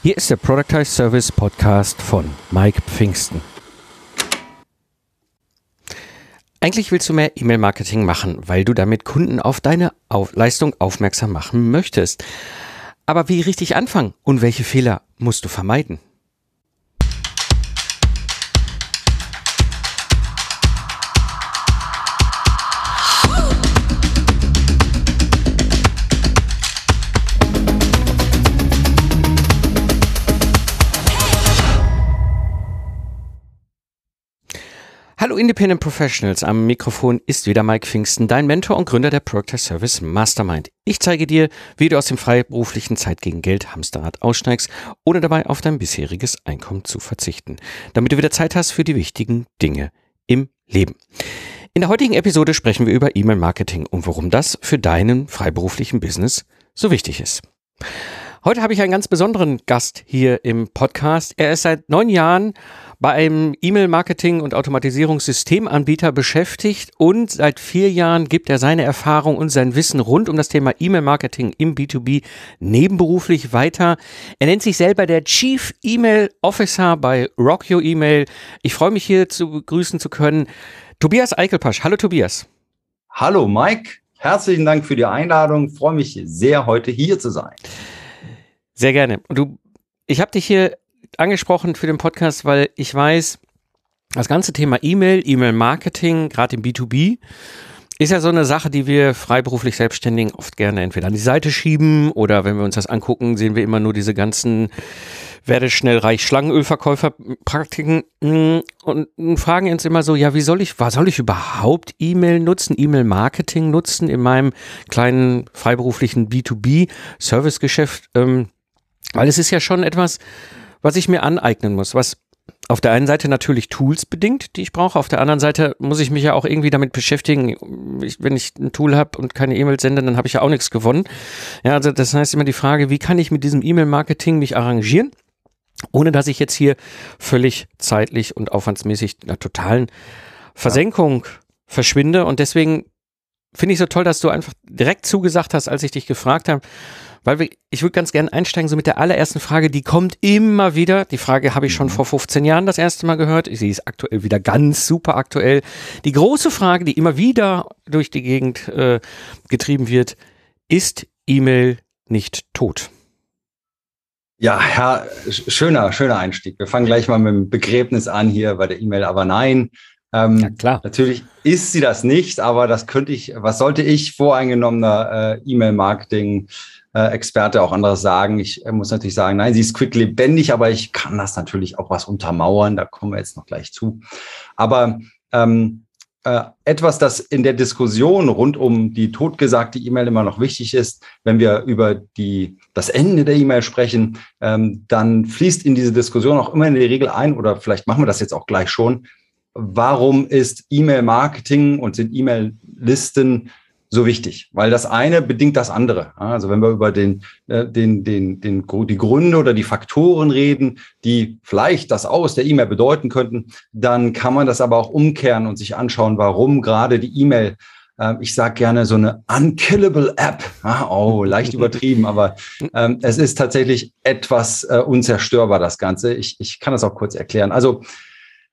Hier ist der Productize Service Podcast von Mike Pfingsten. Eigentlich willst du mehr E-Mail-Marketing machen, weil du damit Kunden auf deine auf Leistung aufmerksam machen möchtest. Aber wie richtig anfangen und welche Fehler musst du vermeiden? Independent Professionals, am Mikrofon ist wieder Mike Pfingsten, dein Mentor und Gründer der Project Service Mastermind. Ich zeige dir, wie du aus dem freiberuflichen Zeit gegen Geld Hamsterrad aussteigst, ohne dabei auf dein bisheriges Einkommen zu verzichten, damit du wieder Zeit hast für die wichtigen Dinge im Leben. In der heutigen Episode sprechen wir über E-Mail-Marketing und warum das für deinen freiberuflichen Business so wichtig ist. Heute habe ich einen ganz besonderen Gast hier im Podcast. Er ist seit neun Jahren bei einem E-Mail-Marketing- und Automatisierungssystemanbieter beschäftigt und seit vier Jahren gibt er seine Erfahrung und sein Wissen rund um das Thema E-Mail-Marketing im B2B nebenberuflich weiter. Er nennt sich selber der Chief E-Mail Officer bei Rock Your Email. Ich freue mich hier zu begrüßen zu können. Tobias Eichelpasch. Hallo Tobias. Hallo Mike. Herzlichen Dank für die Einladung. Ich freue mich sehr, heute hier zu sein. Sehr gerne. Und du, ich habe dich hier angesprochen für den Podcast, weil ich weiß, das ganze Thema E-Mail, E-Mail-Marketing, gerade im B2B, ist ja so eine Sache, die wir freiberuflich Selbstständigen oft gerne entweder an die Seite schieben oder wenn wir uns das angucken, sehen wir immer nur diese ganzen werde schnell reich Schlangenölverkäufer-Praktiken und fragen uns immer so, ja, wie soll ich, was soll ich überhaupt E-Mail nutzen, E-Mail-Marketing nutzen in meinem kleinen freiberuflichen B2B-Servicegeschäft? Ähm, weil es ist ja schon etwas, was ich mir aneignen muss, was auf der einen Seite natürlich Tools bedingt, die ich brauche. Auf der anderen Seite muss ich mich ja auch irgendwie damit beschäftigen. Ich, wenn ich ein Tool habe und keine E-Mails sende, dann habe ich ja auch nichts gewonnen. Ja, also das heißt immer die Frage, wie kann ich mit diesem E-Mail-Marketing mich arrangieren, ohne dass ich jetzt hier völlig zeitlich und aufwandsmäßig einer totalen Versenkung ja. verschwinde. Und deswegen finde ich so toll, dass du einfach direkt zugesagt hast, als ich dich gefragt habe, weil wir, ich würde ganz gerne einsteigen, so mit der allerersten Frage, die kommt immer wieder. Die Frage habe ich schon mhm. vor 15 Jahren das erste Mal gehört. Sie ist aktuell wieder ganz super aktuell. Die große Frage, die immer wieder durch die Gegend äh, getrieben wird, ist E-Mail nicht tot? Ja, Herr, schöner, schöner Einstieg. Wir fangen gleich mal mit dem Begräbnis an hier bei der E-Mail, aber nein. Ähm, ja, klar. Natürlich ist sie das nicht, aber das könnte ich, was sollte ich voreingenommener äh, E-Mail-Marketing äh, Experte auch anderes sagen. Ich äh, muss natürlich sagen, nein, sie ist quick lebendig, aber ich kann das natürlich auch was untermauern. Da kommen wir jetzt noch gleich zu. Aber ähm, äh, etwas, das in der Diskussion rund um die totgesagte E-Mail immer noch wichtig ist, wenn wir über die, das Ende der E-Mail sprechen, ähm, dann fließt in diese Diskussion auch immer in der Regel ein, oder vielleicht machen wir das jetzt auch gleich schon, warum ist E-Mail-Marketing und sind E-Mail-Listen so wichtig, weil das eine bedingt das andere. Also wenn wir über den, äh, den, den, den, die Gründe oder die Faktoren reden, die vielleicht das Aus der E-Mail bedeuten könnten, dann kann man das aber auch umkehren und sich anschauen, warum gerade die E-Mail äh, ich sage gerne so eine unkillable App. oh, leicht übertrieben, aber ähm, es ist tatsächlich etwas äh, unzerstörbar, das Ganze. Ich, ich kann das auch kurz erklären. Also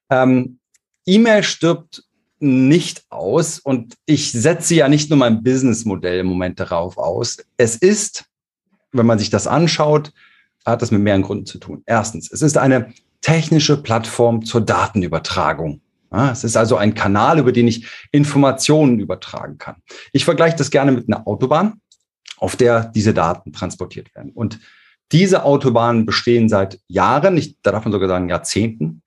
ähm, E-Mail stirbt nicht aus und ich setze ja nicht nur mein Businessmodell im Moment darauf aus. Es ist, wenn man sich das anschaut, hat das mit mehreren Gründen zu tun. Erstens, es ist eine technische Plattform zur Datenübertragung. Es ist also ein Kanal, über den ich Informationen übertragen kann. Ich vergleiche das gerne mit einer Autobahn, auf der diese Daten transportiert werden. Und diese Autobahnen bestehen seit Jahren, ich, da darf man sogar sagen Jahrzehnten.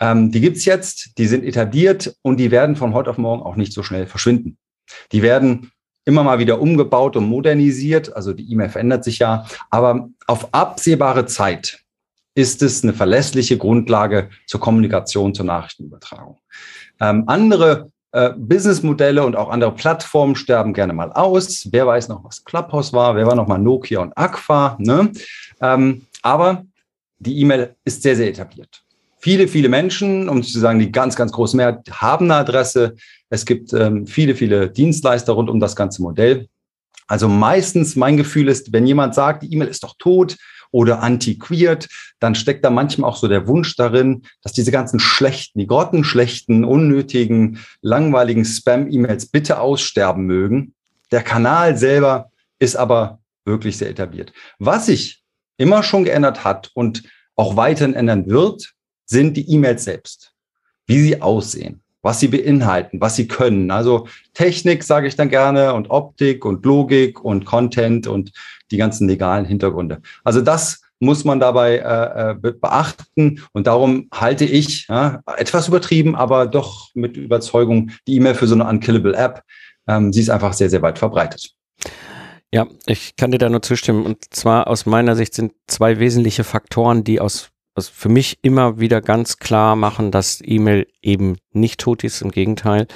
Ähm, die gibt's jetzt, die sind etabliert und die werden von heute auf morgen auch nicht so schnell verschwinden. Die werden immer mal wieder umgebaut und modernisiert. Also die E-Mail verändert sich ja. Aber auf absehbare Zeit ist es eine verlässliche Grundlage zur Kommunikation, zur Nachrichtenübertragung. Ähm, andere äh, Businessmodelle und auch andere Plattformen sterben gerne mal aus. Wer weiß noch, was Clubhouse war? Wer war noch mal Nokia und Aqua? Ne? Ähm, aber die E-Mail ist sehr, sehr etabliert viele, viele Menschen, um zu sagen, die ganz, ganz große Mehrheit haben eine Adresse. Es gibt ähm, viele, viele Dienstleister rund um das ganze Modell. Also meistens mein Gefühl ist, wenn jemand sagt, die E-Mail ist doch tot oder antiquiert, dann steckt da manchmal auch so der Wunsch darin, dass diese ganzen schlechten, die grottenschlechten, unnötigen, langweiligen Spam-E-Mails bitte aussterben mögen. Der Kanal selber ist aber wirklich sehr etabliert. Was sich immer schon geändert hat und auch weiterhin ändern wird, sind die E-Mails selbst. Wie sie aussehen, was sie beinhalten, was sie können. Also Technik sage ich dann gerne und Optik und Logik und Content und die ganzen legalen Hintergründe. Also das muss man dabei äh, äh beachten. Und darum halte ich, ja, etwas übertrieben, aber doch mit Überzeugung, die E-Mail für so eine unkillable App. Ähm, sie ist einfach sehr, sehr weit verbreitet. Ja, ich kann dir da nur zustimmen. Und zwar aus meiner Sicht sind zwei wesentliche Faktoren, die aus, aus für mich immer wieder ganz klar machen, dass E-Mail eben nicht tot ist. Im Gegenteil.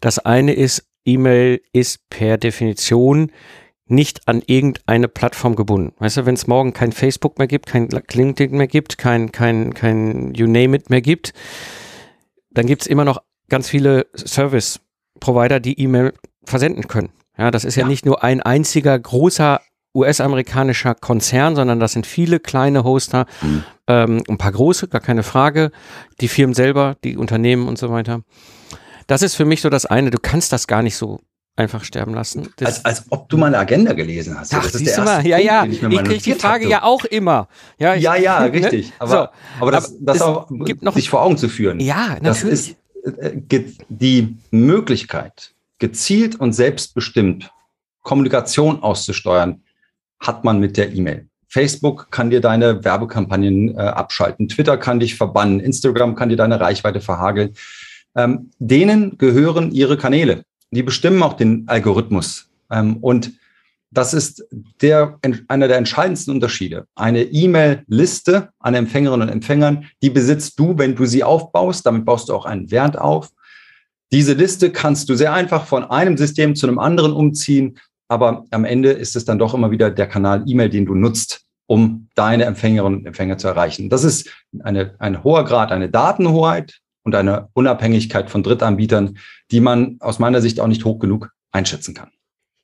Das eine ist, E-Mail ist per Definition nicht an irgendeine Plattform gebunden. Weißt du, wenn es morgen kein Facebook mehr gibt, kein LinkedIn mehr gibt, kein, kein, kein You Name It mehr gibt, dann gibt es immer noch ganz viele Service-Provider, die E-Mail versenden können. Ja, das ist ja, ja nicht nur ein einziger großer US-amerikanischer Konzern, sondern das sind viele kleine Hoster, mhm. ähm, ein paar große, gar keine Frage, die Firmen selber, die Unternehmen und so weiter. Das ist für mich so das eine, du kannst das gar nicht so einfach sterben lassen. Als, als ob du meine Agenda gelesen hast. Ach, das ist der mal, ja, ja, ich, ich kriege die Frage hatte. ja auch immer. Ja, ich, ja, ja, richtig. Aber, so, aber das, das auch gibt noch, sich vor Augen zu führen. Ja, natürlich. Das ist äh, die Möglichkeit, gezielt und selbstbestimmt Kommunikation auszusteuern, hat man mit der E-Mail. Facebook kann dir deine Werbekampagnen äh, abschalten, Twitter kann dich verbannen, Instagram kann dir deine Reichweite verhageln. Ähm, denen gehören ihre Kanäle. Die bestimmen auch den Algorithmus. Ähm, und das ist der, einer der entscheidendsten Unterschiede. Eine E-Mail-Liste an Empfängerinnen und Empfängern, die besitzt du, wenn du sie aufbaust. Damit baust du auch einen Wert auf. Diese Liste kannst du sehr einfach von einem System zu einem anderen umziehen, aber am Ende ist es dann doch immer wieder der Kanal E-Mail, den du nutzt, um deine Empfängerinnen und Empfänger zu erreichen. Das ist eine, ein hoher Grad, eine Datenhoheit und eine Unabhängigkeit von Drittanbietern, die man aus meiner Sicht auch nicht hoch genug einschätzen kann.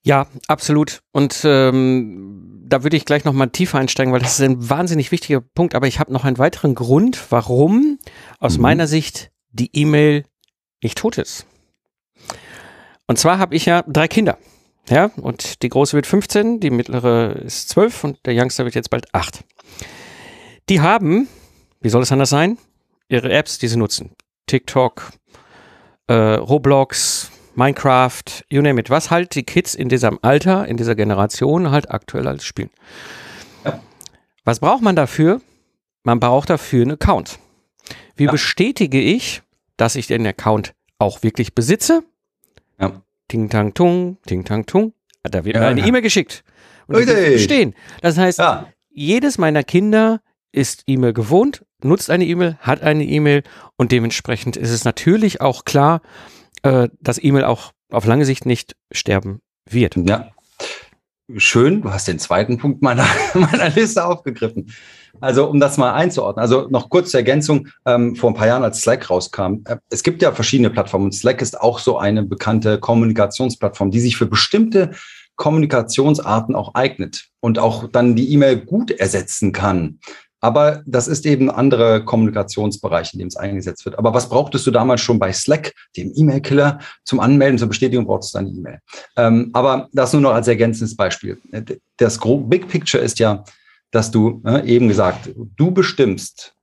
Ja, absolut. Und ähm, da würde ich gleich noch mal tiefer einsteigen, weil das ist ein wahnsinnig wichtiger Punkt. Aber ich habe noch einen weiteren Grund, warum aus mhm. meiner Sicht die E-Mail nicht tot ist. Und zwar habe ich ja drei Kinder. Ja, und die große wird 15, die mittlere ist 12 und der Youngster wird jetzt bald 8. Die haben, wie soll es anders sein, ihre Apps, die sie nutzen. TikTok, äh, Roblox, Minecraft, you name it. Was halt die Kids in diesem Alter, in dieser Generation halt aktuell alles spielen. Ja. Was braucht man dafür? Man braucht dafür einen Account. Wie ja. bestätige ich, dass ich den Account auch wirklich besitze. Ja. Ting tang tung, ting tang tung. Da wird ja, mir eine E-Mail geschickt. Und das stehen. Das heißt, ja. jedes meiner Kinder ist E-Mail gewohnt, nutzt eine E-Mail, hat eine E-Mail und dementsprechend ist es natürlich auch klar, äh, dass E-Mail auch auf lange Sicht nicht sterben wird. Ja. Schön, du hast den zweiten Punkt meiner, meiner Liste aufgegriffen. Also um das mal einzuordnen, also noch kurz zur Ergänzung, ähm, vor ein paar Jahren, als Slack rauskam, äh, es gibt ja verschiedene Plattformen Slack ist auch so eine bekannte Kommunikationsplattform, die sich für bestimmte Kommunikationsarten auch eignet und auch dann die E-Mail gut ersetzen kann. Aber das ist eben ein anderer Kommunikationsbereich, in dem es eingesetzt wird. Aber was brauchtest du damals schon bei Slack, dem E-Mail-Killer? Zum Anmelden, zur Bestätigung brauchst du eine E-Mail. Ähm, aber das nur noch als ergänzendes Beispiel. Das Big Picture ist ja, dass du äh, eben gesagt, du bestimmst,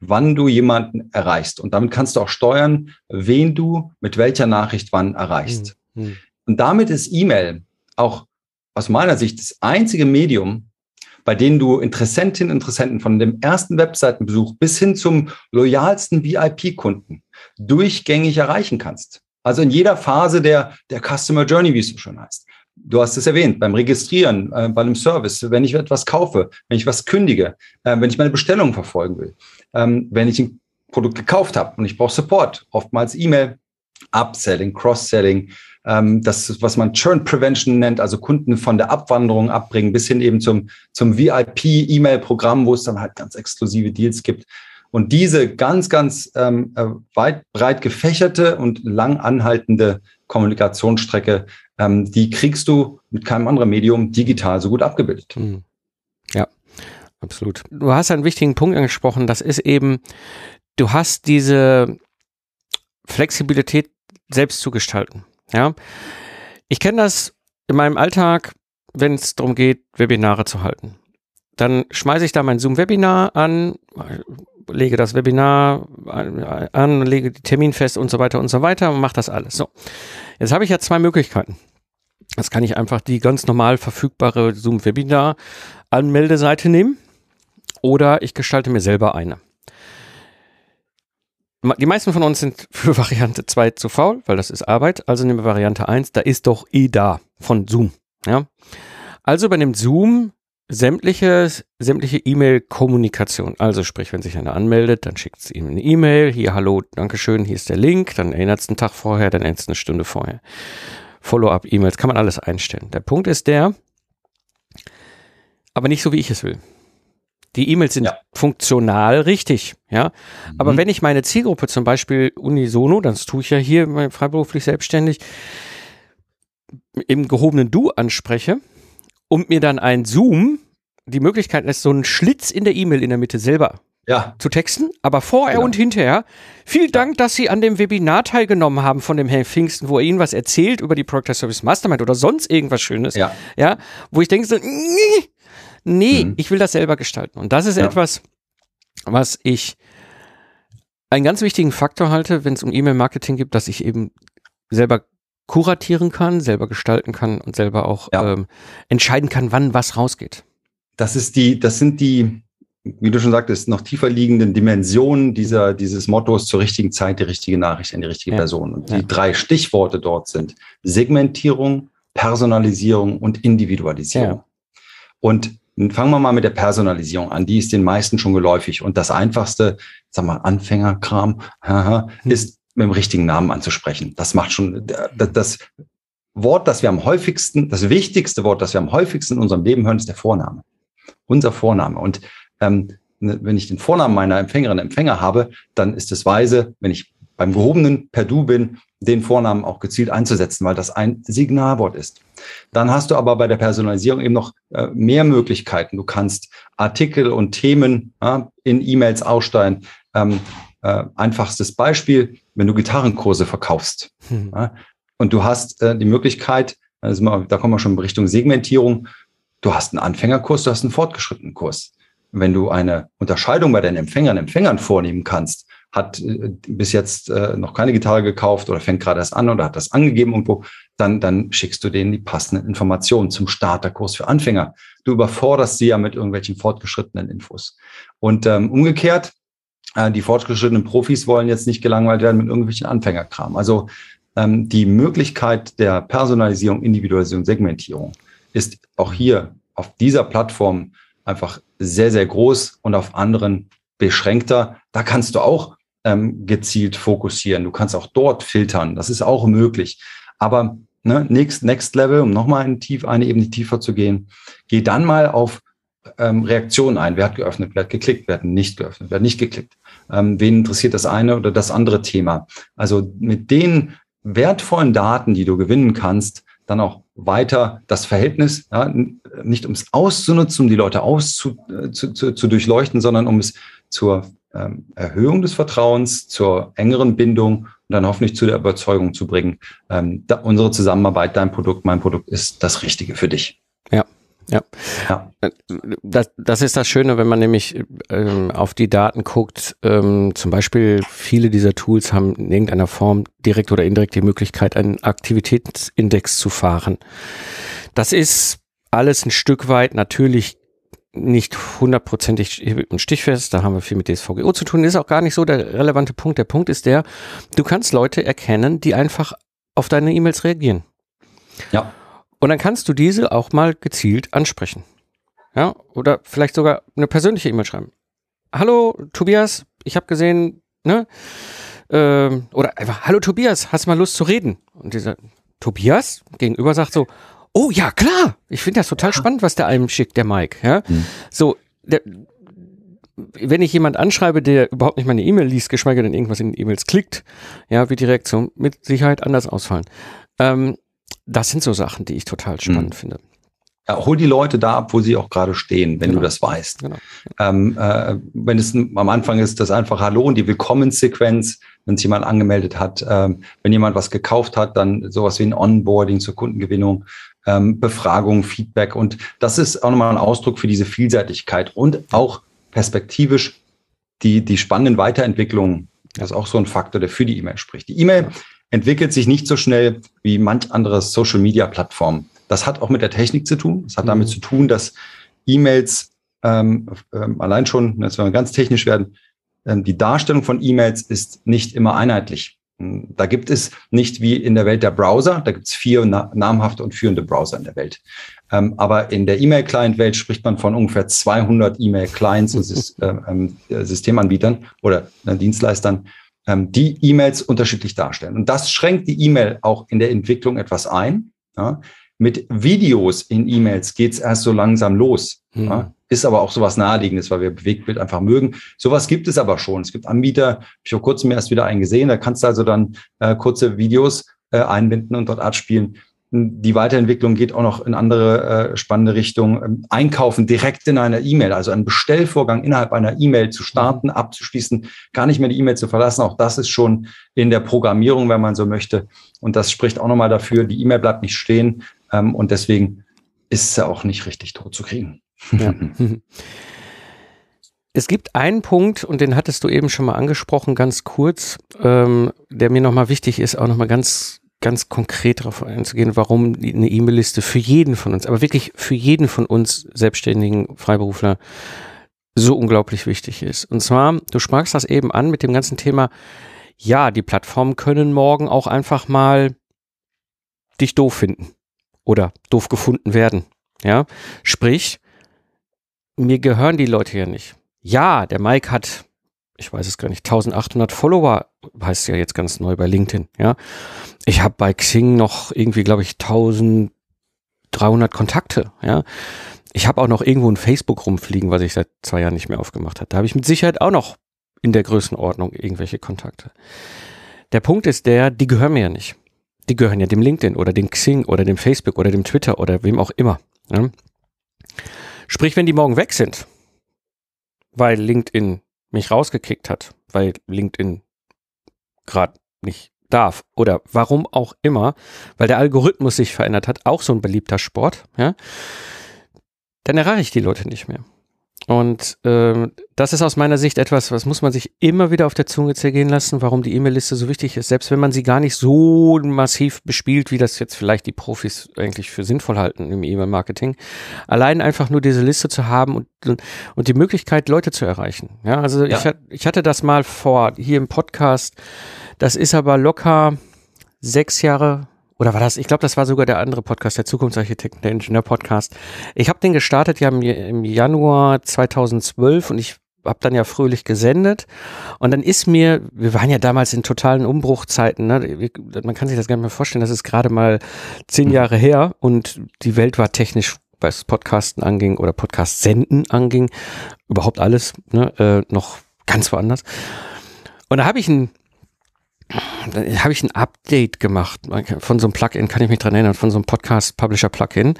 wann du jemanden erreichst. Und damit kannst du auch steuern, wen du mit welcher Nachricht wann erreichst. Mhm. Und damit ist E-Mail auch aus meiner Sicht das einzige Medium, bei denen du Interessentinnen und Interessenten von dem ersten Webseitenbesuch bis hin zum loyalsten VIP-Kunden durchgängig erreichen kannst. Also in jeder Phase der, der Customer Journey, wie es so schön heißt du hast es erwähnt, beim Registrieren, äh, bei einem Service, wenn ich etwas kaufe, wenn ich was kündige, äh, wenn ich meine Bestellung verfolgen will, ähm, wenn ich ein Produkt gekauft habe und ich brauche Support, oftmals E-Mail, Upselling, Cross-Selling, ähm, das, was man Churn Prevention nennt, also Kunden von der Abwanderung abbringen, bis hin eben zum, zum VIP-E-Mail-Programm, wo es dann halt ganz exklusive Deals gibt. Und diese ganz, ganz ähm, äh, weit, breit gefächerte und lang anhaltende Kommunikationsstrecke ähm, die kriegst du mit keinem anderen Medium digital so gut abgebildet. Hm. Ja. absolut. Du hast einen wichtigen Punkt angesprochen, das ist eben, du hast diese Flexibilität selbst zu gestalten. Ja, ich kenne das in meinem Alltag, wenn es darum geht, Webinare zu halten. Dann schmeiße ich da mein Zoom-Webinar an, lege das Webinar an, lege die Termin fest und so weiter und so weiter und mache das alles. So, jetzt habe ich ja zwei Möglichkeiten. Das kann ich einfach die ganz normal verfügbare Zoom-Webinar-Anmeldeseite nehmen oder ich gestalte mir selber eine. Die meisten von uns sind für Variante 2 zu faul, weil das ist Arbeit. Also nehmen wir Variante 1, da ist doch eh da von Zoom. Ja? Also übernimmt Zoom sämtliche sämtliche E-Mail-Kommunikation. Also sprich, wenn sich einer anmeldet, dann schickt es ihm eine E-Mail. Hier, hallo, Dankeschön, hier ist der Link. Dann erinnert es einen Tag vorher, dann erinnert es eine Stunde vorher. Follow-up-E-Mails kann man alles einstellen. Der Punkt ist der, aber nicht so, wie ich es will. Die E-Mails sind ja. funktional richtig, ja. Mhm. Aber wenn ich meine Zielgruppe zum Beispiel unisono, das tue ich ja hier freiberuflich selbstständig, im gehobenen Du anspreche und mir dann ein Zoom die Möglichkeit lässt, so einen Schlitz in der E-Mail in der Mitte selber ja. zu texten, aber vorher genau. und hinterher. Vielen Dank, dass Sie an dem Webinar teilgenommen haben von dem Herrn Pfingsten, wo er Ihnen was erzählt über die Project Service Mastermind oder sonst irgendwas Schönes. Ja. ja wo ich denke so, nee, mhm. ich will das selber gestalten. Und das ist ja. etwas, was ich einen ganz wichtigen Faktor halte, wenn es um E-Mail-Marketing geht, dass ich eben selber kuratieren kann, selber gestalten kann und selber auch ja. ähm, entscheiden kann, wann was rausgeht. Das ist die, das sind die, wie du schon sagtest, noch tiefer liegenden Dimensionen dieser, dieses Mottos zur richtigen Zeit die richtige Nachricht an die richtige ja. Person. Und die ja. drei Stichworte dort sind Segmentierung, Personalisierung und Individualisierung. Und fangen wir mal mit der Personalisierung an. Die ist den meisten schon geläufig. Und das einfachste, sag mal, Anfängerkram, hm. ist mit dem richtigen Namen anzusprechen. Das macht schon das Wort, das wir am häufigsten, das wichtigste Wort, das wir am häufigsten in unserem Leben hören, ist der Vorname. Unser Vorname. Und ähm, ne, wenn ich den Vornamen meiner Empfängerin, Empfänger habe, dann ist es weise, wenn ich beim gehobenen per Du bin, den Vornamen auch gezielt einzusetzen, weil das ein Signalwort ist. Dann hast du aber bei der Personalisierung eben noch äh, mehr Möglichkeiten. Du kannst Artikel und Themen ja, in E-Mails aussteuern. Ähm, äh, einfachstes Beispiel, wenn du Gitarrenkurse verkaufst hm. ja, und du hast äh, die Möglichkeit, also da kommen wir schon in Richtung Segmentierung, du hast einen Anfängerkurs, du hast einen fortgeschrittenen Kurs. Wenn du eine Unterscheidung bei deinen Empfängern, Empfängern vornehmen kannst, hat äh, bis jetzt äh, noch keine Gitarre gekauft oder fängt gerade erst an oder hat das angegeben irgendwo, dann, dann schickst du denen die passenden Informationen zum Starterkurs für Anfänger. Du überforderst sie ja mit irgendwelchen fortgeschrittenen Infos. Und ähm, umgekehrt, äh, die fortgeschrittenen Profis wollen jetzt nicht gelangweilt werden mit irgendwelchen Anfängerkram. Also ähm, die Möglichkeit der Personalisierung, Individualisierung, Segmentierung ist auch hier auf dieser Plattform einfach sehr, sehr groß und auf anderen beschränkter. Da kannst du auch ähm, gezielt fokussieren. Du kannst auch dort filtern. Das ist auch möglich. Aber ne, next, next Level, um nochmal eine, tief, eine Ebene tiefer zu gehen, geh dann mal auf ähm, Reaktionen ein. Wer hat geöffnet, wer hat geklickt, wer hat nicht geöffnet, wer hat nicht geklickt. Ähm, wen interessiert das eine oder das andere Thema? Also mit den wertvollen Daten, die du gewinnen kannst, dann auch weiter das Verhältnis, ja, nicht um es auszunutzen, um die Leute auszu, äh, zu, zu, zu durchleuchten, sondern um es zur ähm, Erhöhung des Vertrauens, zur engeren Bindung und dann hoffentlich zu der Überzeugung zu bringen, ähm, unsere Zusammenarbeit, dein Produkt, mein Produkt ist das Richtige für dich. Ja, ja. ja. Das, das ist das Schöne, wenn man nämlich ähm, auf die Daten guckt. Ähm, zum Beispiel viele dieser Tools haben in irgendeiner Form direkt oder indirekt die Möglichkeit, einen Aktivitätsindex zu fahren. Das ist alles ein Stück weit natürlich nicht hundertprozentig und stichfest. Da haben wir viel mit DSVGO zu tun. Ist auch gar nicht so der relevante Punkt. Der Punkt ist der, du kannst Leute erkennen, die einfach auf deine E-Mails reagieren. Ja. Und dann kannst du diese auch mal gezielt ansprechen. Ja, oder vielleicht sogar eine persönliche E-Mail schreiben. Hallo Tobias, ich habe gesehen, ne? Ähm, oder einfach, hallo Tobias, hast du mal Lust zu reden? Und dieser Tobias gegenüber sagt so, oh ja, klar, ich finde das total spannend, was der einem schickt, der Mike. Ja? Mhm. So, der, wenn ich jemand anschreibe, der überhaupt nicht meine E-Mail liest, geschweige denn irgendwas in den E-Mails klickt, ja, wird die Reaktion mit Sicherheit anders ausfallen. Ähm, das sind so Sachen, die ich total spannend mhm. finde. ja, hol die Leute da ab, wo sie auch gerade stehen, wenn genau. du das weißt. Genau. Ähm, äh, wenn es am Anfang ist, das einfach Hallo und die Willkommenssequenz, wenn sich jemand angemeldet hat, ähm, wenn jemand was gekauft hat, dann sowas wie ein Onboarding zur Kundengewinnung, ähm, Befragung, Feedback und das ist auch nochmal ein Ausdruck für diese Vielseitigkeit und auch perspektivisch die, die spannenden Weiterentwicklungen. Das ist auch so ein Faktor, der für die E-Mail spricht. Die E-Mail entwickelt sich nicht so schnell wie manch andere Social Media Plattformen. Das hat auch mit der Technik zu tun. Das hat mhm. damit zu tun, dass E-Mails ähm, ähm, allein schon, jetzt wenn wir ganz technisch werden, ähm, die Darstellung von E-Mails ist nicht immer einheitlich. Hm, da gibt es nicht wie in der Welt der Browser, da gibt es vier na namhafte und führende Browser in der Welt. Ähm, aber in der E-Mail-Client-Welt spricht man von ungefähr 200 E-Mail-Clients und äh, ähm, Systemanbietern oder äh, Dienstleistern, ähm, die E-Mails unterschiedlich darstellen. Und das schränkt die E-Mail auch in der Entwicklung etwas ein. Ja? Mit Videos in E-Mails geht's erst so langsam los. Mhm. Ja? Ist aber auch sowas Naheliegendes, weil wir Bewegtbild einfach mögen. Sowas gibt es aber schon. Es gibt Anbieter, habe ich vor kurzem erst wieder einen gesehen, da kannst du also dann äh, kurze Videos äh, einbinden und dort abspielen. Die Weiterentwicklung geht auch noch in andere äh, spannende Richtungen. Ähm, einkaufen direkt in einer E-Mail, also einen Bestellvorgang innerhalb einer E-Mail zu starten, abzuschließen, gar nicht mehr die E-Mail zu verlassen. Auch das ist schon in der Programmierung, wenn man so möchte. Und das spricht auch nochmal dafür, die E-Mail bleibt nicht stehen, ähm, und deswegen ist sie auch nicht richtig tot zu kriegen. Ja. Es gibt einen Punkt, und den hattest du eben schon mal angesprochen, ganz kurz, ähm, der mir nochmal wichtig ist, auch nochmal ganz, ganz konkret darauf einzugehen, warum eine E-Mail-Liste für jeden von uns, aber wirklich für jeden von uns selbstständigen Freiberufler so unglaublich wichtig ist. Und zwar, du sprachst das eben an mit dem ganzen Thema, ja, die Plattformen können morgen auch einfach mal dich doof finden oder doof gefunden werden. Ja, sprich, mir gehören die Leute ja nicht. Ja, der Mike hat, ich weiß es gar nicht, 1800 Follower, heißt ja jetzt ganz neu bei LinkedIn. Ja, ich habe bei Xing noch irgendwie, glaube ich, 1300 Kontakte. Ja, ich habe auch noch irgendwo ein Facebook rumfliegen, was ich seit zwei Jahren nicht mehr aufgemacht habe. Da habe ich mit Sicherheit auch noch in der Größenordnung irgendwelche Kontakte. Der Punkt ist der, die gehören mir ja nicht die gehören ja dem LinkedIn oder dem Xing oder dem Facebook oder dem Twitter oder wem auch immer. Ja? Sprich, wenn die morgen weg sind, weil LinkedIn mich rausgekickt hat, weil LinkedIn gerade nicht darf oder warum auch immer, weil der Algorithmus sich verändert hat, auch so ein beliebter Sport, ja, dann erreiche ich die Leute nicht mehr. Und ähm, das ist aus meiner Sicht etwas, was muss man sich immer wieder auf der Zunge zergehen lassen, warum die E-Mail-Liste so wichtig ist. Selbst wenn man sie gar nicht so massiv bespielt, wie das jetzt vielleicht die Profis eigentlich für sinnvoll halten im E-Mail-Marketing. Allein einfach nur diese Liste zu haben und, und die Möglichkeit, Leute zu erreichen. Ja, also ja. Ich, ich hatte das mal vor hier im Podcast. Das ist aber locker sechs Jahre oder war das, ich glaube, das war sogar der andere Podcast, der Zukunftsarchitekten, der Ingenieur-Podcast. Ich habe den gestartet ja im, Januar 2012 und ich habe dann ja fröhlich gesendet und dann ist mir, wir waren ja damals in totalen Umbruchzeiten, ne? man kann sich das gar nicht mehr vorstellen, das ist gerade mal zehn Jahre her und die Welt war technisch, was Podcasten anging oder Podcast senden anging, überhaupt alles ne? äh, noch ganz woanders. Und da habe ich einen da habe ich ein Update gemacht von so einem Plugin, kann ich mich dran erinnern, von so einem Podcast-Publisher-Plugin.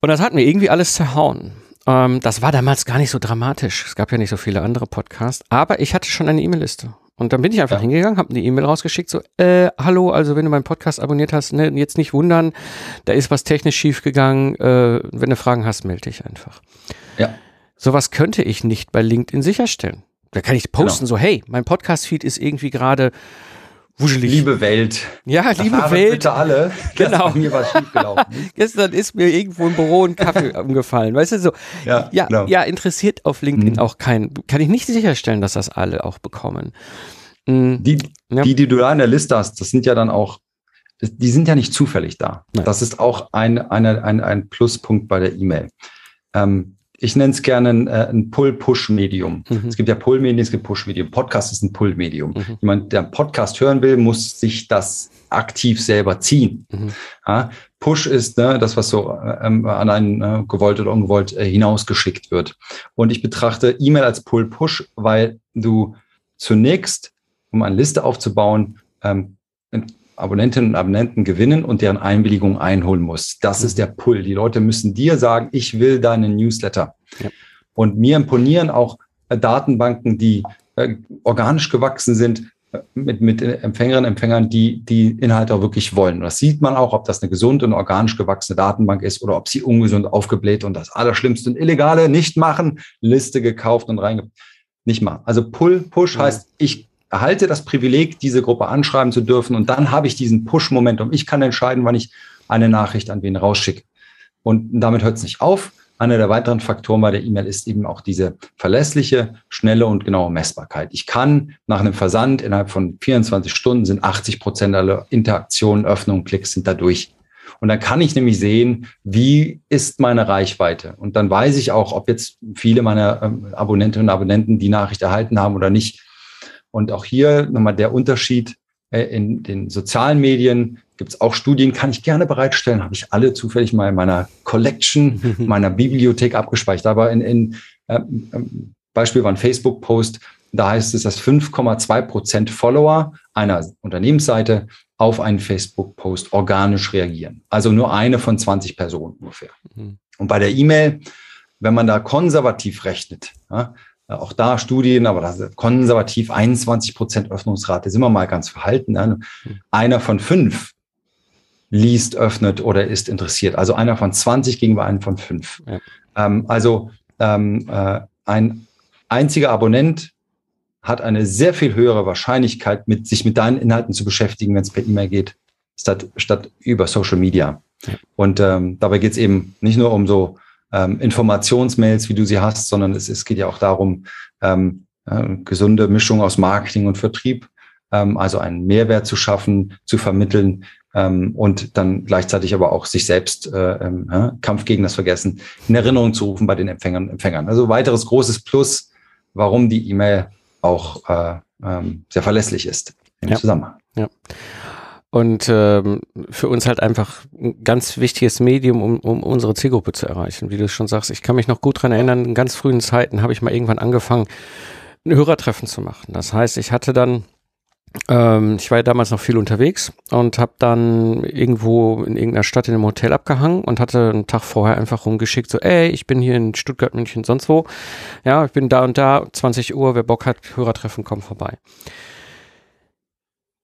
Und das hat mir irgendwie alles zerhauen. Ähm, das war damals gar nicht so dramatisch. Es gab ja nicht so viele andere Podcasts, aber ich hatte schon eine E-Mail-Liste. Und dann bin ich einfach ja. hingegangen, habe eine E-Mail rausgeschickt, so, äh, hallo, also wenn du meinen Podcast abonniert hast, ne, jetzt nicht wundern, da ist was technisch schiefgegangen, äh, wenn du Fragen hast, melde dich einfach. Ja. Sowas könnte ich nicht bei LinkedIn sicherstellen. Da kann ich posten, genau. so, hey, mein Podcast-Feed ist irgendwie gerade wuschelig. Liebe Welt. Ja, liebe Welt. Bitte alle. Genau. Mir was schiefgelaufen. Gestern ist mir irgendwo im Büro ein Kaffee umgefallen. Weißt du, so. Ja, ja, genau. ja interessiert auf LinkedIn mhm. auch keinen. Kann ich nicht sicherstellen, dass das alle auch bekommen. Mhm. Die, ja. die, die du da in der Liste hast, das sind ja dann auch, die sind ja nicht zufällig da. Nein. Das ist auch ein, eine, ein, ein Pluspunkt bei der E-Mail. Ähm, ich nenne es gerne ein, äh, ein Pull-Push-Medium. Mhm. Es gibt ja Pull-Medien, es gibt Push-Medium. Podcast ist ein Pull-Medium. Mhm. Jemand, der einen Podcast hören will, muss sich das aktiv selber ziehen. Mhm. Ja, Push ist ne, das, was so ähm, an einen äh, gewollt oder ungewollt äh, hinausgeschickt wird. Und ich betrachte E-Mail als Pull-Push, weil du zunächst, um eine Liste aufzubauen, ähm, Abonnentinnen und Abonnenten gewinnen und deren Einwilligung einholen muss. Das mhm. ist der Pull. Die Leute müssen dir sagen, ich will deinen Newsletter. Ja. Und mir imponieren auch äh, Datenbanken, die äh, organisch gewachsen sind, äh, mit, mit Empfängerinnen und Empfängern, die die Inhalte auch wirklich wollen. Und das sieht man auch, ob das eine gesunde und organisch gewachsene Datenbank ist oder ob sie ungesund aufgebläht und das Allerschlimmste und Illegale nicht machen, Liste gekauft und reinge... Nicht mal. Also Pull, Push heißt, ich erhalte das Privileg, diese Gruppe anschreiben zu dürfen und dann habe ich diesen Push-Momentum. Ich kann entscheiden, wann ich eine Nachricht an wen rausschicke. Und damit hört es nicht auf. Einer der weiteren Faktoren bei der E-Mail ist eben auch diese verlässliche, schnelle und genaue Messbarkeit. Ich kann nach einem Versand innerhalb von 24 Stunden sind 80 Prozent aller Interaktionen, Öffnungen, Klicks sind dadurch. Und dann kann ich nämlich sehen, wie ist meine Reichweite. Und dann weiß ich auch, ob jetzt viele meiner ähm, Abonnentinnen und Abonnenten die Nachricht erhalten haben oder nicht. Und auch hier nochmal der Unterschied äh, in den sozialen Medien gibt es auch Studien, kann ich gerne bereitstellen, habe ich alle zufällig mal in meiner Collection, meiner Bibliothek abgespeichert. Aber in, in äh, Beispiel war ein Facebook-Post, da heißt es, dass 5,2 Prozent Follower einer Unternehmensseite auf einen Facebook-Post organisch reagieren. Also nur eine von 20 Personen ungefähr. Mhm. Und bei der E-Mail, wenn man da konservativ rechnet, ja, auch da Studien, aber das konservativ 21 Prozent Öffnungsrate, sind wir mal ganz verhalten. Ne? Einer von fünf liest, öffnet oder ist interessiert. Also einer von 20 gegenüber einem von fünf. Ja. Ähm, also ähm, äh, ein einziger Abonnent hat eine sehr viel höhere Wahrscheinlichkeit, mit, sich mit deinen Inhalten zu beschäftigen, wenn es per E-Mail geht, statt, statt über Social Media. Ja. Und ähm, dabei geht es eben nicht nur um so ähm, Informationsmails, wie du sie hast, sondern es, es geht ja auch darum, ähm, äh, gesunde Mischung aus Marketing und Vertrieb, ähm, also einen Mehrwert zu schaffen, zu vermitteln, ähm, und dann gleichzeitig aber auch sich selbst äh, äh, Kampf gegen das Vergessen in Erinnerung zu rufen bei den Empfängern und Empfängern. Also weiteres großes Plus, warum die E-Mail auch äh, ähm, sehr verlässlich ist im ja. Zusammenhang. Ja. Und ähm, für uns halt einfach ein ganz wichtiges Medium, um, um unsere Zielgruppe zu erreichen. Wie du schon sagst, ich kann mich noch gut dran erinnern, in ganz frühen Zeiten habe ich mal irgendwann angefangen, ein Hörertreffen zu machen. Das heißt, ich hatte dann ähm, ich war ja damals noch viel unterwegs und habe dann irgendwo in irgendeiner Stadt in einem Hotel abgehangen und hatte einen Tag vorher einfach rumgeschickt, so, ey, ich bin hier in Stuttgart, München, sonst wo. Ja, ich bin da und da, 20 Uhr, wer Bock hat, Hörertreffen, kommt vorbei.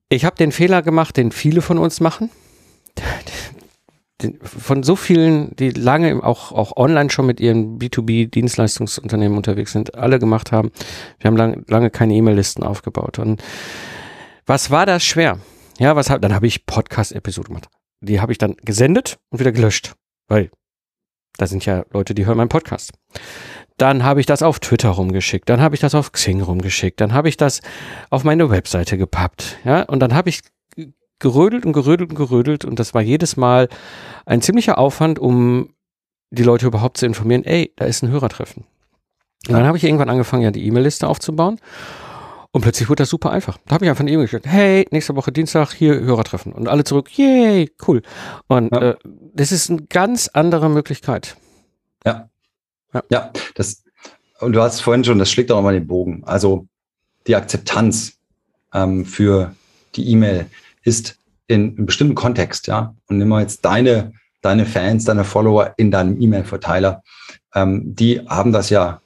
Ich habe den Fehler gemacht, den viele von uns machen. Von so vielen, die lange auch, auch online schon mit ihren B2B-Dienstleistungsunternehmen unterwegs sind, alle gemacht haben. Wir haben lang, lange keine E-Mail-Listen aufgebaut. Und was war das schwer? Ja, was hab, dann habe ich Podcast-Episode gemacht. Die habe ich dann gesendet und wieder gelöscht, weil da sind ja Leute, die hören meinen Podcast. Dann habe ich das auf Twitter rumgeschickt, dann habe ich das auf Xing rumgeschickt, dann habe ich das auf meine Webseite gepappt, ja, und dann habe ich gerödelt und gerödelt und gerödelt und das war jedes Mal ein ziemlicher Aufwand, um die Leute überhaupt zu informieren, ey, da ist ein Hörertreffen. Und dann habe ich irgendwann angefangen, ja die E-Mail-Liste aufzubauen und plötzlich wurde das super einfach. Da habe ich einfach eine E-Mail geschickt. Hey, nächste Woche Dienstag hier Hörertreffen. Und alle zurück, yay, cool. Und ja. äh, das ist eine ganz andere Möglichkeit. Ja. Ja, ja das, und du hast vorhin schon, das schlägt auch immer den Bogen. Also die Akzeptanz ähm, für die E-Mail ist in einem bestimmten Kontext, ja. Und nimm mal jetzt deine, deine Fans, deine Follower in deinem E-Mail-Verteiler. Ähm, die haben das ja